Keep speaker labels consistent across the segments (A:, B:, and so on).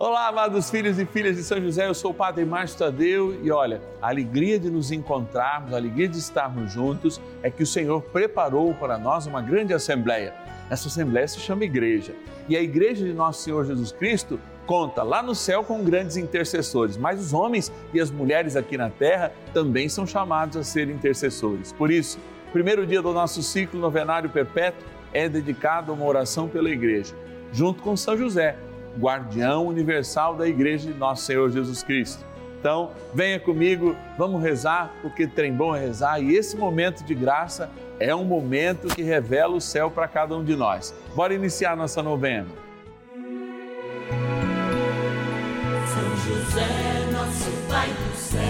A: Olá, amados filhos e filhas de São José, eu sou o Padre Márcio Tadeu e olha, a alegria de nos encontrarmos, a alegria de estarmos juntos é que o Senhor preparou para nós uma grande assembleia. Essa assembleia se chama Igreja e a Igreja de Nosso Senhor Jesus Cristo conta lá no céu com grandes intercessores, mas os homens e as mulheres aqui na terra também são chamados a ser intercessores. Por isso, o primeiro dia do nosso ciclo novenário perpétuo é dedicado a uma oração pela Igreja, junto com São José guardião universal da Igreja de Nosso Senhor Jesus Cristo. Então, venha comigo, vamos rezar, porque trem bom é rezar e esse momento de graça é um momento que revela o céu para cada um de nós. Bora iniciar nossa novena.
B: São José, nosso Pai do céu,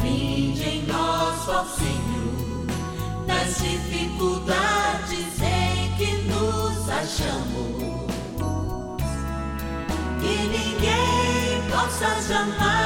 B: vinde em nós, ó Senhor, nas dificuldades em que nos achamos ninguém possa jamais dizer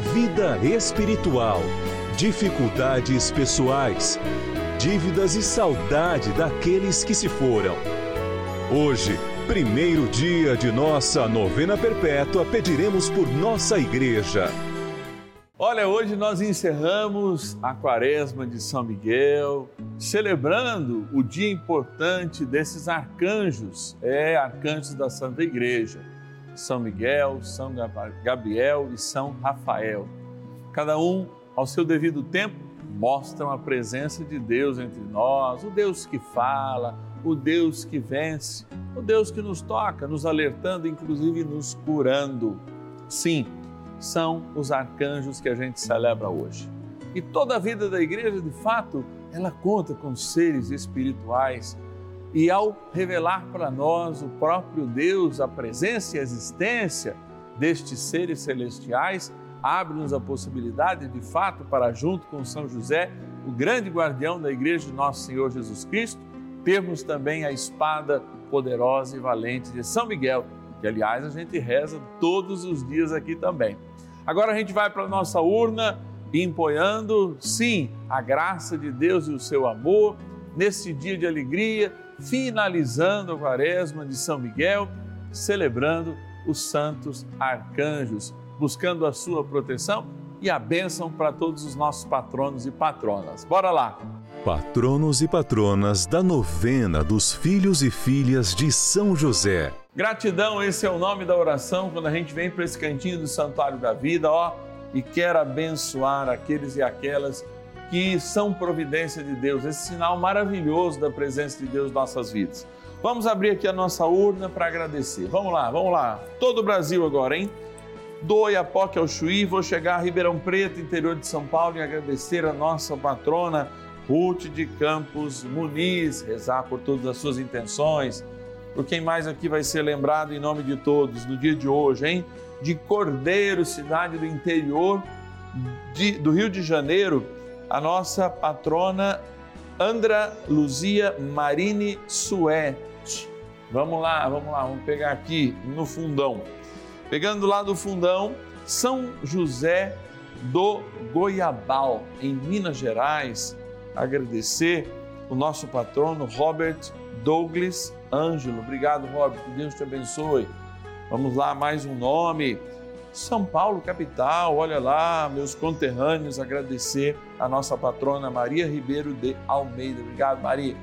C: vida espiritual, dificuldades pessoais, dívidas e saudade daqueles que se foram. Hoje, primeiro dia de nossa novena perpétua, pediremos por nossa igreja.
A: Olha, hoje nós encerramos a quaresma de São Miguel, celebrando o dia importante desses arcanjos, é, arcanjos da Santa Igreja. São Miguel, São Gabriel e São Rafael. Cada um, ao seu devido tempo, mostram a presença de Deus entre nós, o Deus que fala, o Deus que vence, o Deus que nos toca, nos alertando, inclusive nos curando. Sim, são os arcanjos que a gente celebra hoje. E toda a vida da igreja, de fato, ela conta com seres espirituais e ao revelar para nós o próprio Deus, a presença e a existência destes seres celestiais, abre-nos a possibilidade, de fato, para junto com São José, o grande guardião da igreja de nosso Senhor Jesus Cristo, termos também a espada poderosa e valente de São Miguel, que aliás a gente reza todos os dias aqui também. Agora a gente vai para a nossa urna, empoiando, sim, a graça de Deus e o seu amor, nesse dia de alegria, finalizando a quaresma de São Miguel, celebrando os santos arcanjos, buscando a sua proteção e a bênção para todos os nossos patronos e patronas. Bora lá!
C: Patronos e patronas da novena dos filhos e filhas de São José.
A: Gratidão, esse é o nome da oração quando a gente vem para esse cantinho do Santuário da Vida, ó, e quer abençoar aqueles e aquelas que são providência de Deus, esse sinal maravilhoso da presença de Deus em nossas vidas. Vamos abrir aqui a nossa urna para agradecer. Vamos lá, vamos lá. Todo o Brasil agora, hein? Do Oiapoque ao Chuí, vou chegar a Ribeirão Preto, interior de São Paulo, e agradecer a nossa patrona Ruth de Campos Muniz, rezar por todas as suas intenções, por quem mais aqui vai ser lembrado em nome de todos no dia de hoje, hein? De Cordeiro, cidade do interior de, do Rio de Janeiro, a nossa patrona Andra Luzia Marini Suete. Vamos lá, vamos lá, vamos pegar aqui no fundão. Pegando lá do fundão, São José do Goiabal, em Minas Gerais. Agradecer o nosso patrono Robert Douglas Ângelo. Obrigado, Robert. Que Deus te abençoe. Vamos lá, mais um nome. São Paulo, capital, olha lá, meus conterrâneos, agradecer a nossa patrona Maria Ribeiro de Almeida. Obrigado, Maria.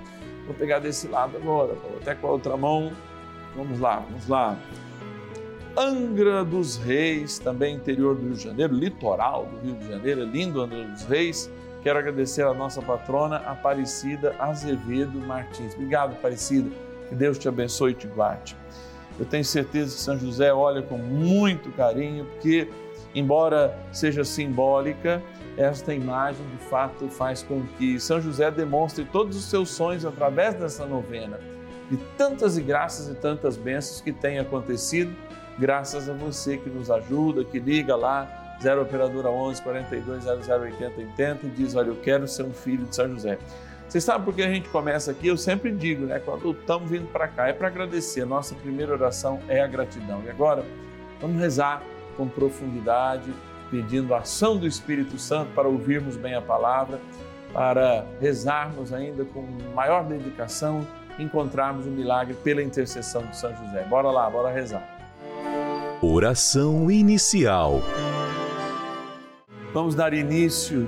A: Vou pegar desse lado agora, até com a outra mão. Vamos lá, vamos lá. Angra dos Reis, também interior do Rio de Janeiro, litoral do Rio de Janeiro, é lindo Angra dos Reis. Quero agradecer a nossa patrona Aparecida Azevedo Martins. Obrigado, Aparecida. Que Deus te abençoe e te guarde. Eu tenho certeza que São José olha com muito carinho, porque, embora seja simbólica, esta imagem de fato faz com que São José demonstre todos os seus sonhos através dessa novena, de tantas e graças e tantas bênçãos que têm acontecido, graças a você que nos ajuda, que liga lá, 0 Operadora 11 42 00 80 80 e diz: Olha, eu quero ser um filho de São José. Você sabe por que a gente começa aqui? Eu sempre digo, né? Quando estamos vindo para cá, é para agradecer. A nossa primeira oração é a gratidão. E agora, vamos rezar com profundidade pedindo a ação do Espírito Santo para ouvirmos bem a palavra, para rezarmos ainda com maior dedicação, encontrarmos o milagre pela intercessão de São José. Bora lá, bora rezar.
C: Oração inicial.
A: Vamos dar início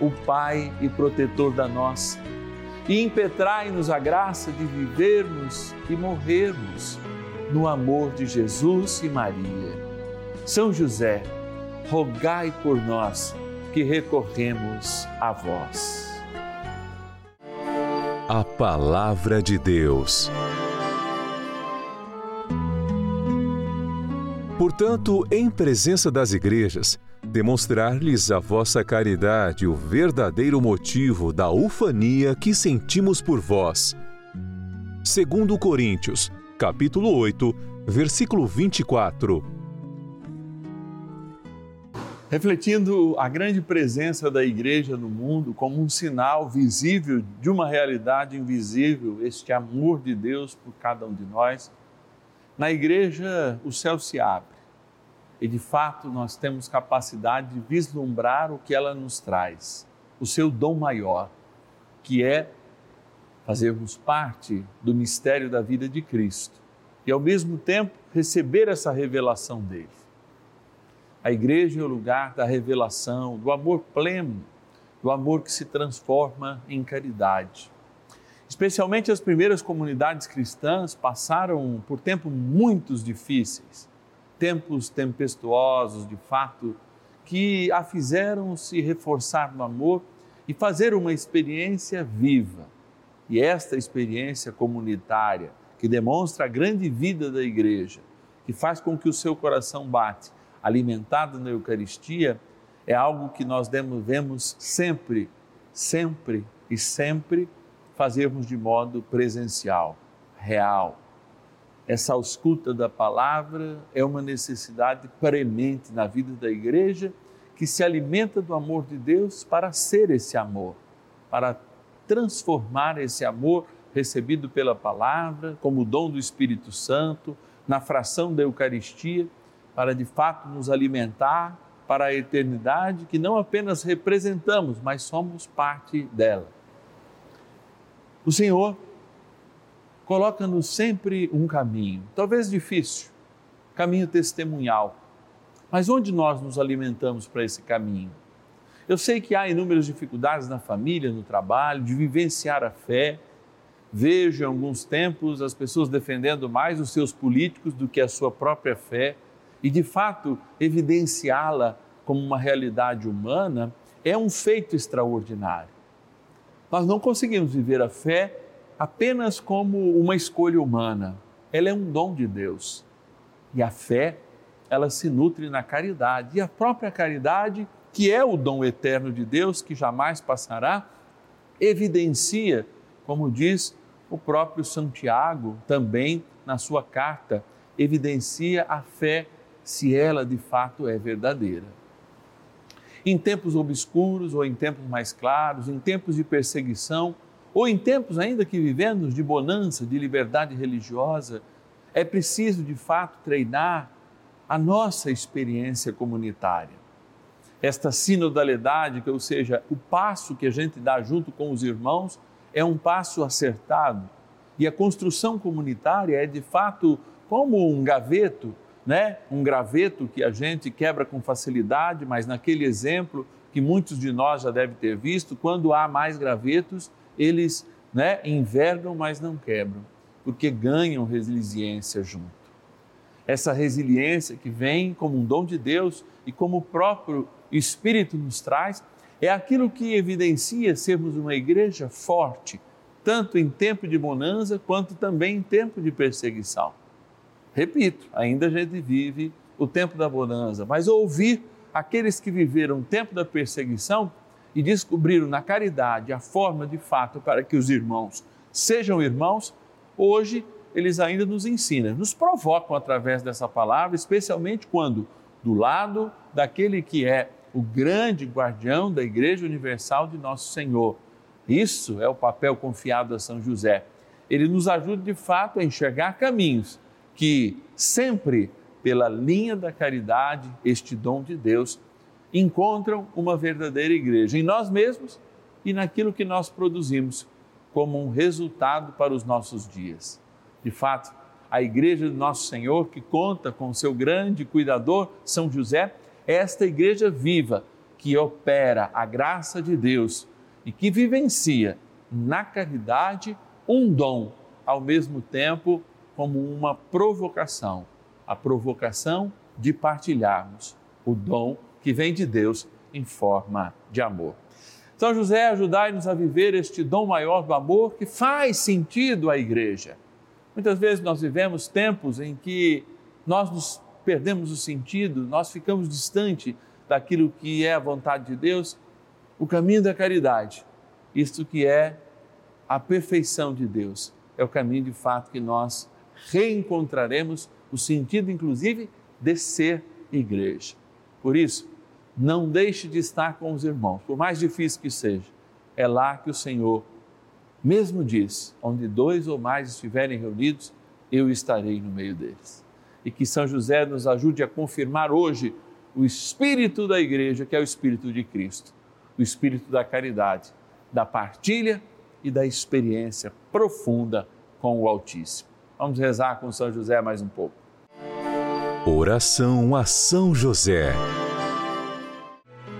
A: o Pai e protetor da nossa, e impetrai-nos a graça de vivermos e morrermos no amor de Jesus e Maria. São José, rogai por nós que recorremos a vós.
C: A Palavra de Deus. Portanto, em presença das igrejas, demonstrar-lhes a vossa caridade o verdadeiro motivo da ufania que sentimos por vós. Segundo Coríntios, capítulo 8, versículo 24
A: refletindo a grande presença da igreja no mundo como um sinal visível de uma realidade invisível, este amor de Deus por cada um de nós. Na igreja, o céu se abre e, de fato, nós temos capacidade de vislumbrar o que ela nos traz, o seu dom maior, que é fazermos parte do mistério da vida de Cristo e, ao mesmo tempo, receber essa revelação dele. A igreja é o lugar da revelação, do amor pleno, do amor que se transforma em caridade. Especialmente as primeiras comunidades cristãs passaram por tempos muito difíceis, tempos tempestuosos, de fato, que a fizeram se reforçar no amor e fazer uma experiência viva. E esta experiência comunitária, que demonstra a grande vida da igreja, que faz com que o seu coração bate alimentado na Eucaristia, é algo que nós devemos sempre, sempre e sempre fazermos de modo presencial, real. Essa ausculta da palavra é uma necessidade premente na vida da igreja que se alimenta do amor de Deus para ser esse amor, para transformar esse amor recebido pela palavra, como dom do Espírito Santo, na fração da Eucaristia, para de fato nos alimentar para a eternidade que não apenas representamos, mas somos parte dela. O Senhor coloca-nos sempre um caminho, talvez difícil, caminho testemunhal, mas onde nós nos alimentamos para esse caminho? Eu sei que há inúmeras dificuldades na família, no trabalho, de vivenciar a fé. Vejo em alguns tempos as pessoas defendendo mais os seus políticos do que a sua própria fé e, de fato, evidenciá-la como uma realidade humana é um feito extraordinário. Nós não conseguimos viver a fé apenas como uma escolha humana. Ela é um dom de Deus. E a fé, ela se nutre na caridade. E a própria caridade que é o dom eterno de Deus, que jamais passará, evidencia, como diz o próprio Santiago também na sua carta, evidencia a fé se ela de fato é verdadeira. Em tempos obscuros ou em tempos mais claros, em tempos de perseguição ou em tempos ainda que vivemos de bonança, de liberdade religiosa, é preciso de fato treinar a nossa experiência comunitária esta sinodalidade, que ou seja, o passo que a gente dá junto com os irmãos é um passo acertado. E a construção comunitária é de fato como um gaveto, né? Um graveto que a gente quebra com facilidade, mas naquele exemplo que muitos de nós já devem ter visto, quando há mais gravetos, eles, né, envergam, mas não quebram, porque ganham resiliência junto. Essa resiliência que vem como um dom de Deus e como o próprio Espírito nos traz, é aquilo que evidencia sermos uma igreja forte, tanto em tempo de bonança quanto também em tempo de perseguição. Repito, ainda a gente vive o tempo da bonança, mas ouvir aqueles que viveram o tempo da perseguição e descobriram na caridade a forma de fato para que os irmãos sejam irmãos, hoje eles ainda nos ensinam, nos provocam através dessa palavra, especialmente quando do lado daquele que é o grande guardião da Igreja Universal de Nosso Senhor. Isso é o papel confiado a São José. Ele nos ajuda de fato a enxergar caminhos que sempre pela linha da caridade, este dom de Deus, encontram uma verdadeira igreja em nós mesmos e naquilo que nós produzimos como um resultado para os nossos dias. De fato, a igreja do nosso Senhor, que conta com seu grande cuidador, São José, esta igreja viva que opera a graça de Deus e que vivencia na caridade um dom, ao mesmo tempo como uma provocação a provocação de partilharmos o dom que vem de Deus em forma de amor. São José, ajudai-nos a viver este dom maior do amor que faz sentido à igreja. Muitas vezes nós vivemos tempos em que nós nos perdemos o sentido, nós ficamos distante daquilo que é a vontade de Deus, o caminho da caridade, isto que é a perfeição de Deus, é o caminho de fato que nós reencontraremos o sentido, inclusive, de ser igreja. Por isso, não deixe de estar com os irmãos, por mais difícil que seja. É lá que o Senhor mesmo diz: onde dois ou mais estiverem reunidos, eu estarei no meio deles e que São José nos ajude a confirmar hoje o espírito da igreja, que é o espírito de Cristo, o espírito da caridade, da partilha e da experiência profunda com o Altíssimo. Vamos rezar com São José mais um pouco.
C: Oração a São José.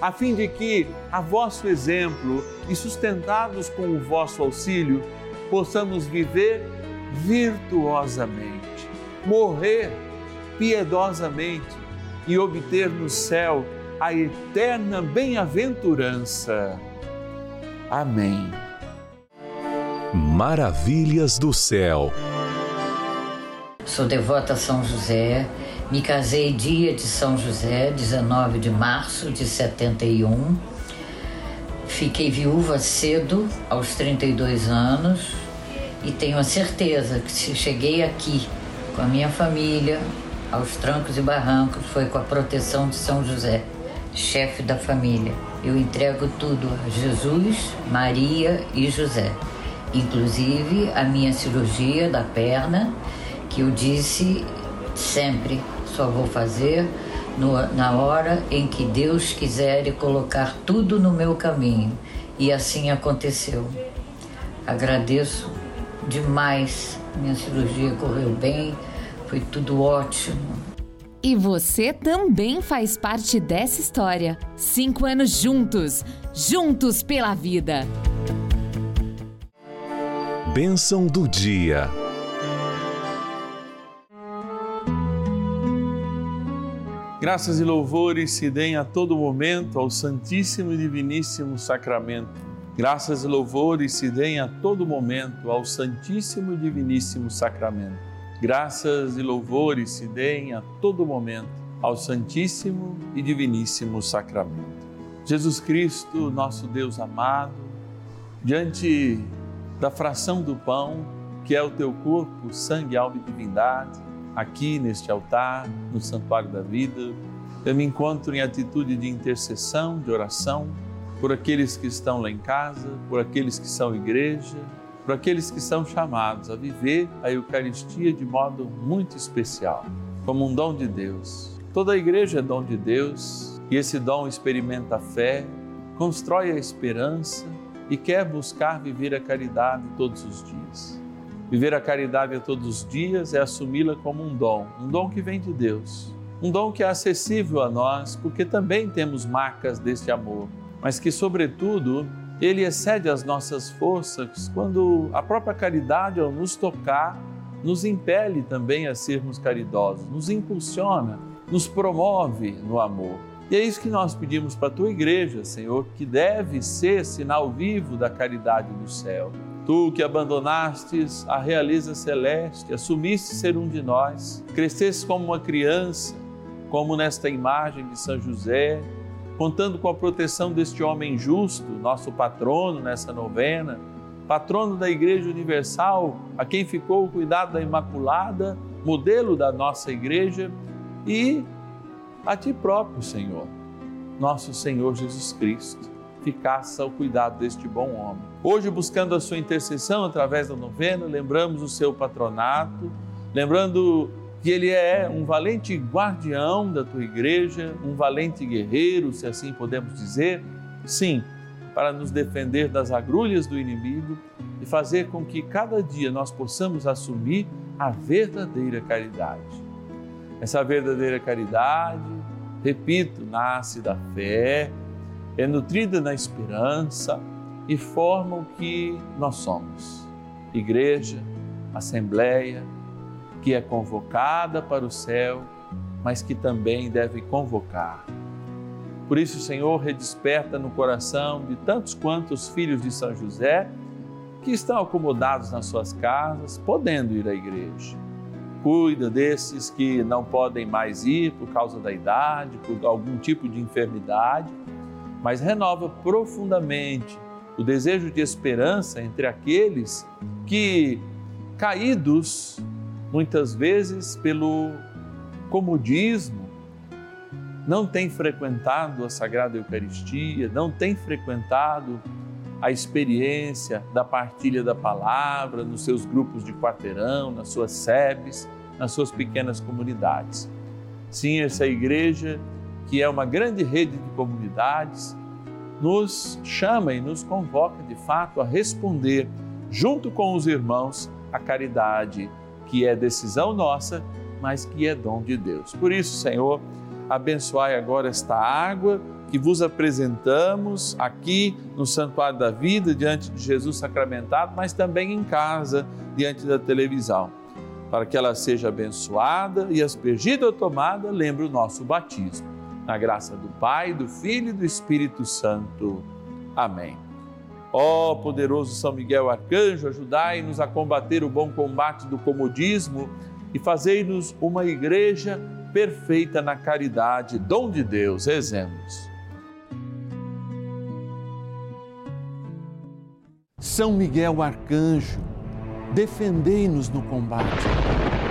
A: a fim de que, a vosso exemplo e sustentados com o vosso auxílio, possamos viver virtuosamente, morrer piedosamente e obter no céu a eterna bem-aventurança. Amém.
C: Maravilhas do céu.
D: Sou devota a São José. Me casei dia de São José, 19 de março de 71. Fiquei viúva cedo, aos 32 anos, e tenho a certeza que se cheguei aqui com a minha família, aos trancos e barrancos, foi com a proteção de São José, chefe da família. Eu entrego tudo a Jesus, Maria e José, inclusive a minha cirurgia da perna, que eu disse sempre só vou fazer no, na hora em que Deus quiser colocar tudo no meu caminho. E assim aconteceu. Agradeço demais. Minha cirurgia correu bem, foi tudo ótimo.
E: E você também faz parte dessa história. Cinco anos juntos, juntos pela vida.
C: Bênção do dia.
A: Graças e louvores se deem a todo momento ao Santíssimo e Diviníssimo Sacramento. Graças e louvores se deem a todo momento ao Santíssimo e Diviníssimo Sacramento. Graças e louvores se deem a todo momento ao Santíssimo e Diviníssimo Sacramento. Jesus Cristo, nosso Deus amado, diante da fração do pão, que é o teu corpo, sangue, alma e divindade, aqui neste altar, no Santuário da Vida, eu me encontro em atitude de intercessão, de oração, por aqueles que estão lá em casa, por aqueles que são igreja, por aqueles que são chamados a viver a Eucaristia de modo muito especial, como um dom de Deus. Toda a igreja é dom de Deus e esse dom experimenta a fé, constrói a esperança e quer buscar viver a caridade todos os dias. Viver a caridade a todos os dias é assumi-la como um dom, um dom que vem de Deus, um dom que é acessível a nós, porque também temos marcas deste amor, mas que, sobretudo, ele excede as nossas forças quando a própria caridade, ao nos tocar, nos impele também a sermos caridosos, nos impulsiona, nos promove no amor. E é isso que nós pedimos para a tua igreja, Senhor, que deve ser sinal vivo da caridade do céu. Tu que abandonastes a realeza celeste, assumiste ser um de nós, cresceste como uma criança, como nesta imagem de São José, contando com a proteção deste homem justo, nosso patrono nessa novena, patrono da Igreja Universal, a quem ficou o cuidado da Imaculada, modelo da nossa igreja, e a ti próprio, Senhor, nosso Senhor Jesus Cristo ficasse ao cuidado deste bom homem. Hoje, buscando a sua intercessão através da novena, lembramos o seu patronato, lembrando que ele é um valente guardião da tua igreja, um valente guerreiro, se assim podemos dizer. Sim, para nos defender das agrulhas do inimigo e fazer com que cada dia nós possamos assumir a verdadeira caridade. Essa verdadeira caridade, repito, nasce da fé, é nutrida na esperança e forma o que nós somos. Igreja, Assembleia, que é convocada para o céu, mas que também deve convocar. Por isso, Senhor, redesperta no coração de tantos quantos filhos de São José que estão acomodados nas suas casas, podendo ir à igreja. cuida desses que não podem mais ir por causa da idade, por algum tipo de enfermidade, mas renova profundamente o desejo de esperança entre aqueles que, caídos muitas vezes pelo comodismo, não têm frequentado a Sagrada Eucaristia, não têm frequentado a experiência da partilha da palavra nos seus grupos de quarteirão, nas suas sebes, nas suas pequenas comunidades. Sim, essa igreja, que é uma grande rede de comunidades, nos chama e nos convoca de fato a responder, junto com os irmãos, a caridade, que é decisão nossa, mas que é dom de Deus. Por isso, Senhor, abençoai agora esta água que vos apresentamos aqui no Santuário da Vida, diante de Jesus sacramentado, mas também em casa, diante da televisão. Para que ela seja abençoada e aspergida ou tomada, lembre o nosso batismo. Na graça do Pai, do Filho e do Espírito Santo. Amém. Ó poderoso São Miguel Arcanjo, ajudai-nos a combater o bom combate do comodismo e fazei-nos uma igreja perfeita na caridade, dom de Deus. Rezemos. São Miguel Arcanjo, defendei-nos no combate.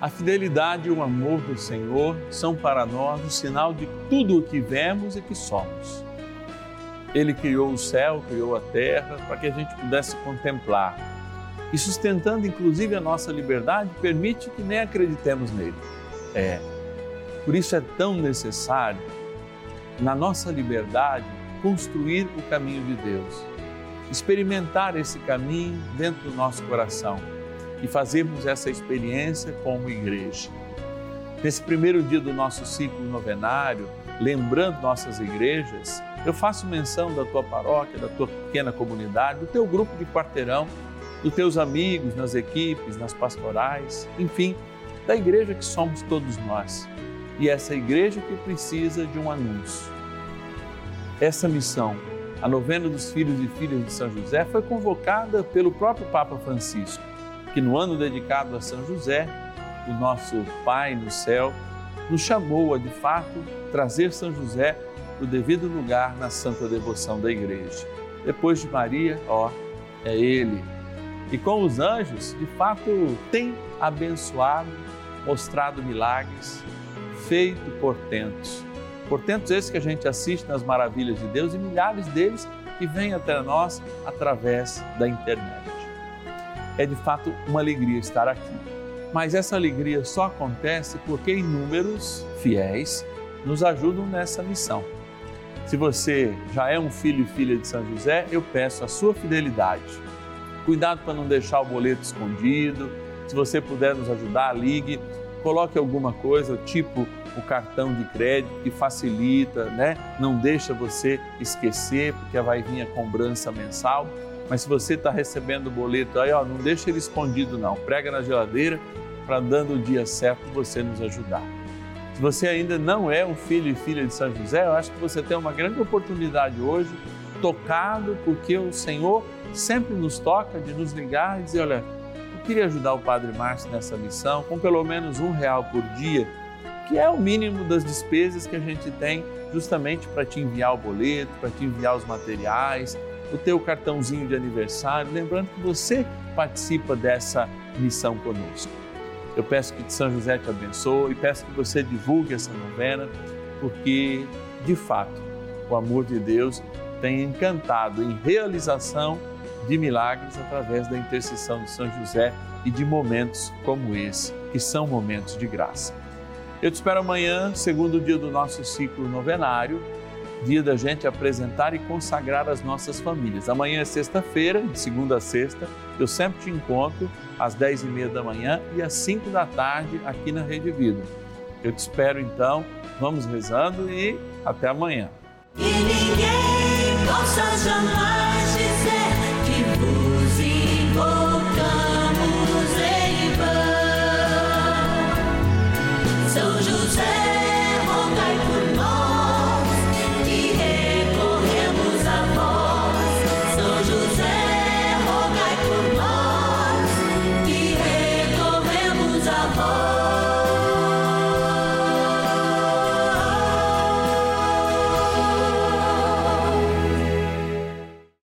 A: A fidelidade e o amor do Senhor são para nós o sinal de tudo o que vemos e que somos. Ele criou o céu, criou a terra, para que a gente pudesse contemplar e sustentando inclusive a nossa liberdade, permite que nem acreditemos nele. É. Por isso é tão necessário, na nossa liberdade, construir o caminho de Deus, experimentar esse caminho dentro do nosso coração e fazermos essa experiência como igreja. Nesse primeiro dia do nosso ciclo novenário, lembrando nossas igrejas, eu faço menção da tua paróquia, da tua pequena comunidade, do teu grupo de quarteirão dos teus amigos nas equipes, nas pastorais, enfim, da igreja que somos todos nós. E essa igreja que precisa de um anúncio. Essa missão, a novena dos filhos e filhas de São José, foi convocada pelo próprio Papa Francisco, que no ano dedicado a São José, o nosso Pai no céu, nos chamou a de fato trazer São José para o devido lugar na santa devoção da igreja. Depois de Maria, ó, é ele e com os anjos, de fato, tem abençoado, mostrado milagres, feito portentos. Portentos esses que a gente assiste nas maravilhas de Deus e milhares deles que vêm até nós através da internet. É de fato uma alegria estar aqui. Mas essa alegria só acontece porque inúmeros fiéis nos ajudam nessa missão. Se você já é um filho e filha de São José, eu peço a sua fidelidade Cuidado para não deixar o boleto escondido. Se você puder nos ajudar, ligue. Coloque alguma coisa, tipo o cartão de crédito, que facilita, né? Não deixa você esquecer, porque vai vir a cobrança mensal. Mas se você está recebendo o boleto aí, ó, não deixa ele escondido não. Prega na geladeira para dando o dia certo você nos ajudar. Se você ainda não é um filho e filha de São José, eu acho que você tem uma grande oportunidade hoje, tocado porque o Senhor sempre nos toca de nos ligar e dizer, olha, eu queria ajudar o Padre Márcio nessa missão com pelo menos um real por dia, que é o mínimo das despesas que a gente tem justamente para te enviar o boleto, para te enviar os materiais, o teu cartãozinho de aniversário, lembrando que você participa dessa missão conosco. Eu peço que São José te abençoe peço que você divulgue essa novena, porque, de fato, o amor de Deus tem encantado em realização de milagres através da intercessão de São José e de momentos como esse, que são momentos de graça. Eu te espero amanhã, segundo dia do nosso ciclo novenário, dia da gente apresentar e consagrar as nossas famílias. Amanhã é sexta-feira, de segunda a sexta, eu sempre te encontro às dez e meia da manhã e às cinco da tarde aqui na Rede Vida. Eu te espero então, vamos rezando e até amanhã.
B: E ninguém possa jamais